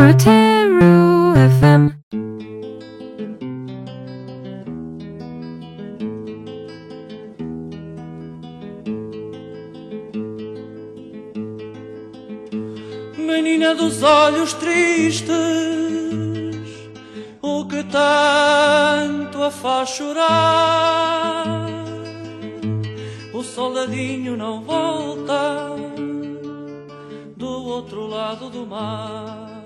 Proteru FM. Menina dos olhos tristes, o que tanto a faz chorar? O soldadinho não volta do outro lado do mar.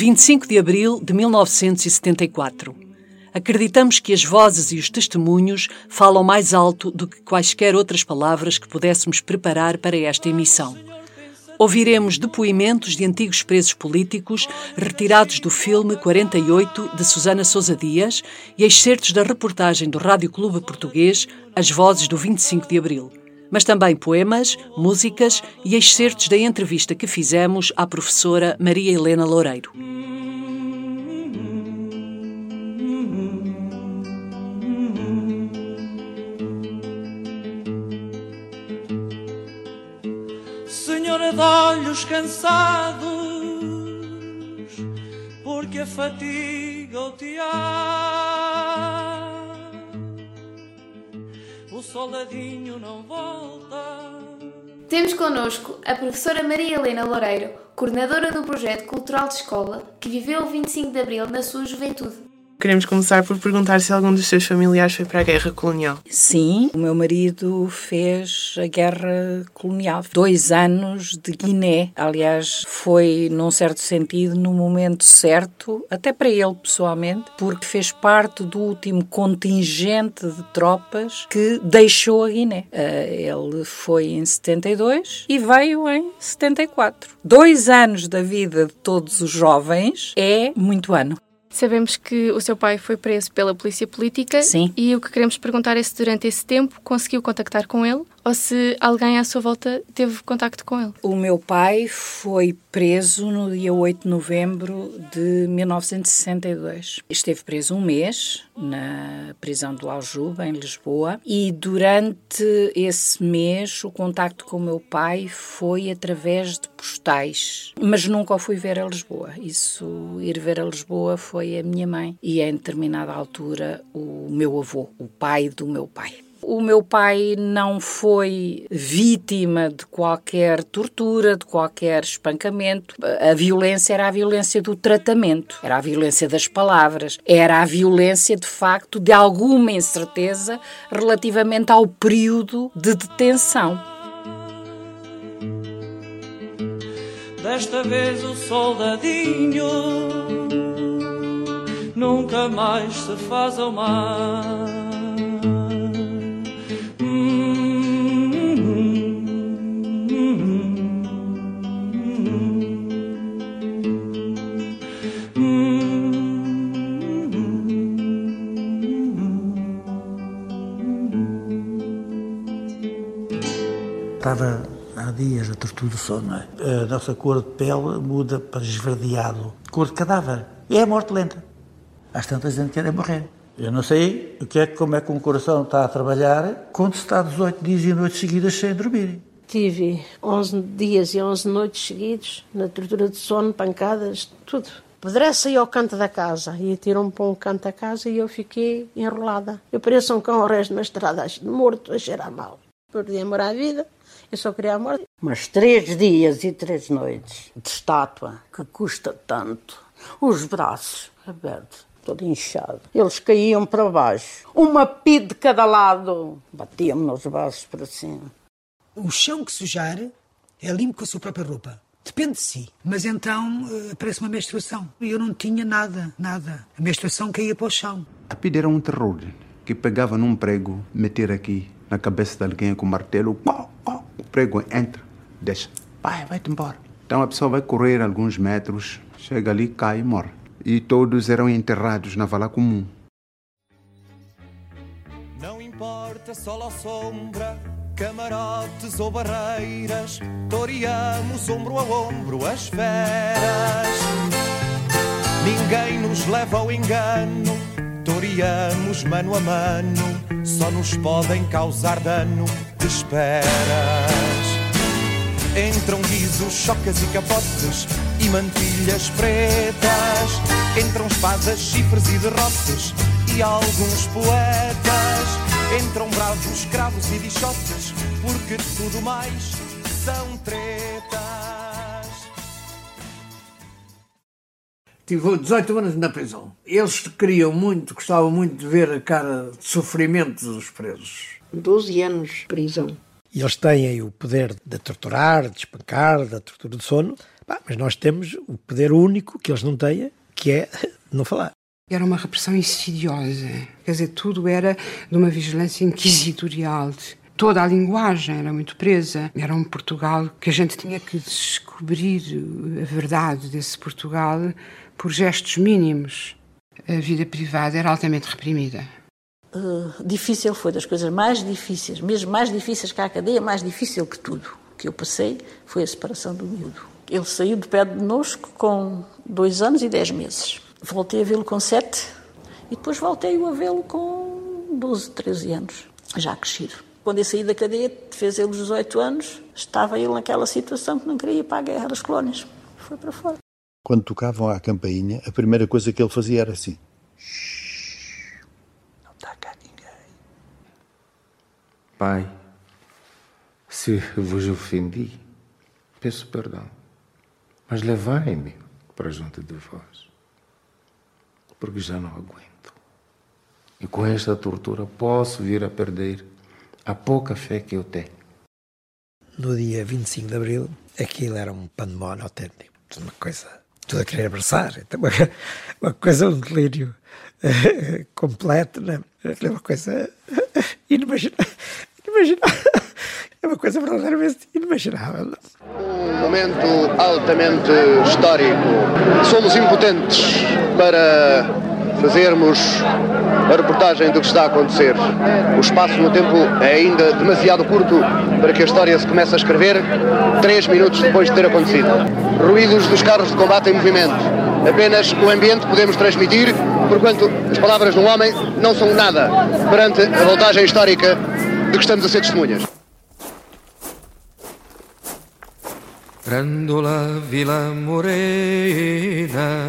25 de abril de 1974. Acreditamos que as vozes e os testemunhos falam mais alto do que quaisquer outras palavras que pudéssemos preparar para esta emissão. Ouviremos depoimentos de antigos presos políticos retirados do filme 48 de Susana Sousa Dias e excertos da reportagem do Rádio Clube Português As Vozes do 25 de Abril. Mas também poemas, músicas e excertos da entrevista que fizemos à professora Maria Helena Loureiro. Senhora de olhos cansados, porque a fatiga o tear. Soldadinho não volta. Temos connosco a professora Maria Helena Loureiro, coordenadora do projeto cultural de escola, que viveu o 25 de Abril na sua juventude. Queremos começar por perguntar se algum dos seus familiares foi para a guerra colonial. Sim, o meu marido fez a guerra colonial. Dois anos de Guiné. Aliás, foi, num certo sentido, no momento certo, até para ele pessoalmente, porque fez parte do último contingente de tropas que deixou a Guiné. Eh, ele foi em 72 e veio em 74. Dois anos da vida de todos os jovens é muito ano. Sabemos que o seu pai foi preso pela polícia política. Sim. E o que queremos perguntar é se durante esse tempo conseguiu contactar com ele ou se alguém à sua volta teve contacto com ele. O meu pai foi preso no dia 8 de novembro de 1962. Esteve preso um mês na prisão do Aljuba, em Lisboa, e durante esse mês o contacto com o meu pai foi através de postais, mas nunca o fui ver a Lisboa. Isso, ir ver a Lisboa foi a minha mãe e em determinada altura o meu avô, o pai do meu pai. O meu pai não foi vítima de qualquer tortura, de qualquer espancamento. A violência era a violência do tratamento, era a violência das palavras, era a violência de facto de alguma incerteza relativamente ao período de detenção. Desta vez o soldadinho nunca mais se faz ao mar. Estava há dias a tortura do sono, é? A nossa cor de pele muda para esverdeado, cor de cadáver. É a morte lenta. Às tantas gente quer é morrer. Eu não sei o que é, como é que um coração está a trabalhar quando se está 18 dias e noites seguidas sem dormir. Tive 11 dias e 11 noites seguidos na tortura de sono, pancadas, tudo. Pedrece aí ao canto da casa e tiram-me para um canto da casa e eu fiquei enrolada. Eu pareço um cão ao resto na estrada, morto, a cheirar mal. Perdi amor à vida, eu só queria a morte. Mas três dias e três noites de estátua, que custa tanto. Os braços abertos, todo inchado. Eles caíam para baixo. Uma pi de cada lado. Batiam-me nos braços para cima. O chão que sujar é limpo com a sua própria roupa. Depende de si. Mas então eh, aparece uma menstruação. E eu não tinha nada, nada. A menstruação caía para o chão. A PID era um terror que pegava num prego, meter aqui na cabeça de alguém com martelo, pau, o prego entra, deixa, vai, vai-te embora. Então a pessoa vai correr alguns metros, chega ali, cai e morre. E todos eram enterrados na vala comum. Não importa sol ou sombra, camarotes ou barreiras, toreamos ombro a ombro as feras. Ninguém nos leva ao engano, toreamos mano a mano, só nos podem causar dano esperas. Entram guizos, chocas e capotes e mantilhas pretas. Entram espadas, chifres e derrotes e alguns poetas. Entram bravos, cravos e bichotes, porque tudo mais são tretas. Tive 18 anos na prisão. Eles queriam muito, gostavam muito de ver a cara de sofrimento dos presos. 12 anos de prisão. E eles têm o poder de torturar, de espancar, da tortura de sono, mas nós temos o poder único que eles não têm, que é não falar. Era uma repressão insidiosa. Quer dizer, tudo era de uma vigilância inquisitorial. Toda a linguagem era muito presa. Era um Portugal que a gente tinha que descobrir a verdade desse Portugal por gestos mínimos. A vida privada era altamente reprimida. Uh, difícil foi das coisas mais difíceis, mesmo mais difíceis que a cadeia, mais difícil que tudo que eu passei foi a separação do miúdo. Ele saiu de pé de nosco com dois anos e dez meses. Voltei a vê-lo com sete e depois voltei a vê-lo com 12, 13 anos, já crescido. Quando eu saí da cadeia, fez ele os 18 anos, estava ele naquela situação que não queria ir para a guerra das colónias. Foi para fora. Quando tocavam à campainha, a primeira coisa que ele fazia era assim. Pai, se vos ofendi, peço perdão, mas levai-me para junto de vós, porque já não aguento. E com esta tortura posso vir a perder a pouca fé que eu tenho. No dia 25 de abril, aquilo era um pandemónio autêntico, uma coisa, tudo a querer abraçar, então, uma, uma coisa, um delírio completo, né? uma coisa inimaginável. Inimaginável. É uma coisa verdadeiramente inimaginável. Um momento altamente histórico. Somos impotentes para fazermos a reportagem do que está a acontecer. O espaço no tempo é ainda demasiado curto para que a história se comece a escrever três minutos depois de ter acontecido. Ruídos dos carros de combate em movimento. Apenas o ambiente podemos transmitir, porquanto as palavras de um homem não são nada perante a voltagem histórica de que estamos a ser testemunhas. Grândola Vila Morena,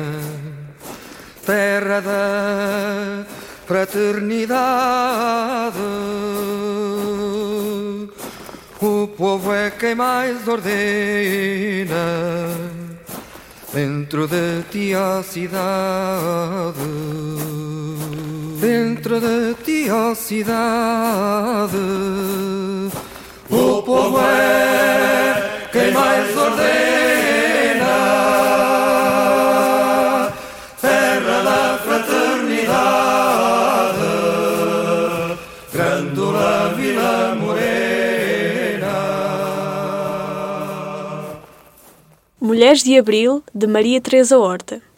terra da fraternidade. O povo é quem mais ordena dentro de ti a cidade. Dentro de ti a cidade. O povo é quem mais ordena. Terra da fraternidade. Grândola Vila Morena. Mulheres de Abril, de Maria Teresa Horta.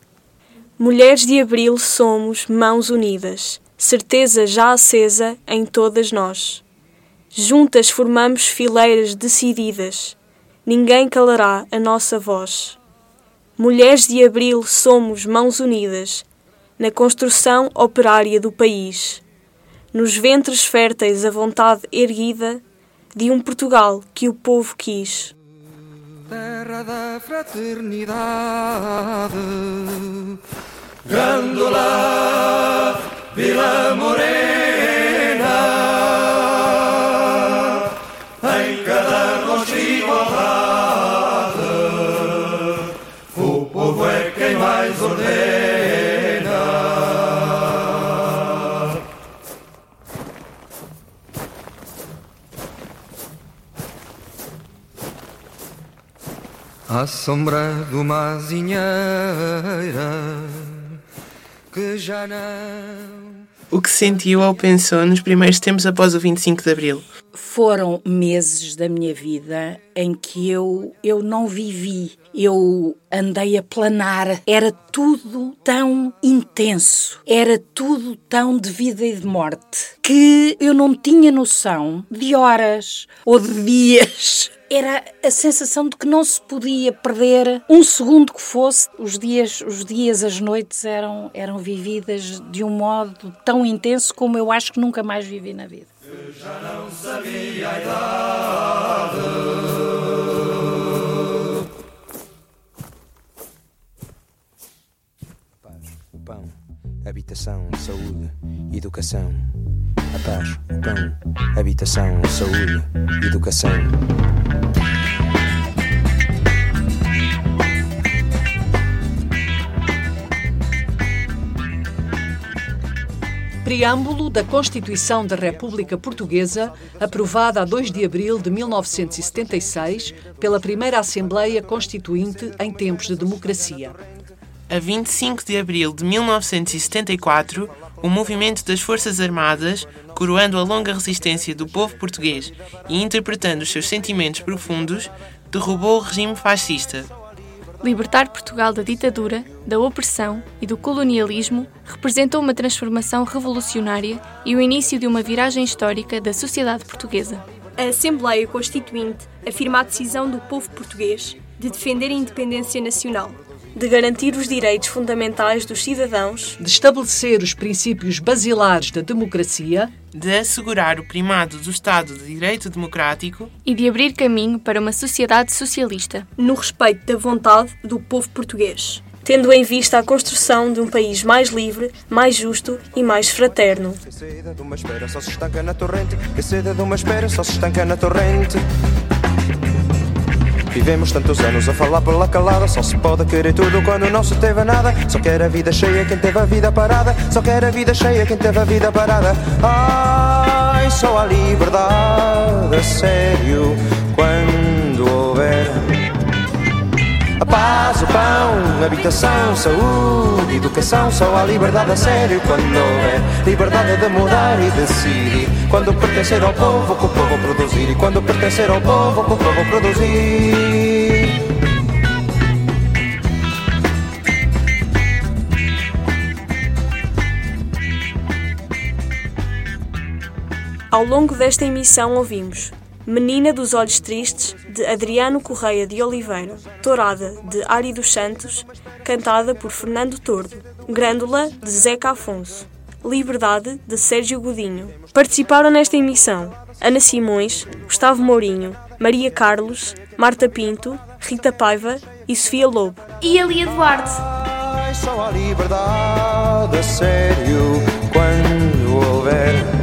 Mulheres de Abril somos mãos unidas, certeza já acesa em todas nós. Juntas formamos fileiras decididas, ninguém calará a nossa voz. Mulheres de Abril somos mãos unidas, na construção operária do país, nos ventres férteis a vontade erguida de um Portugal que o povo quis. Terra da fraternidade, Grândola Vila Morena, em cada rosto igualdade, o povo é quem mais ordena. À sombra de uma azinheira que já não. O que sentiu ou pensou nos primeiros tempos após o 25 de Abril? Foram meses da minha vida em que eu, eu não vivi. Eu andei a planar. Era tudo tão intenso. Era tudo tão de vida e de morte. Que eu não tinha noção de horas ou de dias era a sensação de que não se podia perder um segundo que fosse. Os dias, os dias, as noites eram eram vividas de um modo tão intenso como eu acho que nunca mais vivi na vida. Eu já não sabia a idade. Paz, o pão, habitação, saúde, educação. A paz, o pão, habitação, saúde, educação. Preâmbulo da Constituição da República Portuguesa, aprovada a 2 de abril de 1976 pela primeira Assembleia Constituinte em tempos de democracia. A 25 de abril de 1974, o movimento das Forças Armadas, coroando a longa resistência do povo português e interpretando os seus sentimentos profundos, derrubou o regime fascista. Libertar Portugal da ditadura, da opressão e do colonialismo representou uma transformação revolucionária e o início de uma viragem histórica da sociedade portuguesa. A Assembleia Constituinte afirma a decisão do povo português de defender a independência nacional, de garantir os direitos fundamentais dos cidadãos, de estabelecer os princípios basilares da democracia, de assegurar o primado do Estado de Direito Democrático e de abrir caminho para uma sociedade socialista, no respeito da vontade do povo português, tendo em vista a construção de um país mais livre, mais justo e mais fraterno. Que sede de uma espera só se estanca na torrente. Que sede de uma espera só se estanca na torrente. Vivemos tantos anos a falar pela calada Só se pode querer tudo quando não se teve nada. Só quer a vida cheia quem teve a vida parada. Só quer a vida cheia quem teve a vida parada. Ai, só a liberdade a sério a paz, o pão, habitação, saúde, educação Só a liberdade a sério quando houver Liberdade de mudar e decidir. Quando pertencer ao povo, que o povo produzir E quando pertencer ao povo, que o povo produzir. Ao longo desta emissão ouvimos Menina dos Olhos Tristes, de Adriano Correia de Oliveira, Tourada, de Ari dos Santos, cantada por Fernando Tordo, Grândola, de Zeca Afonso, Liberdade, de Sérgio Godinho. Participaram nesta emissão Ana Simões, Gustavo Mourinho, Maria Carlos, Marta Pinto, Rita Paiva e Sofia Lobo. E Ali Eduardo. Ai, só a liberdade a sério quando houver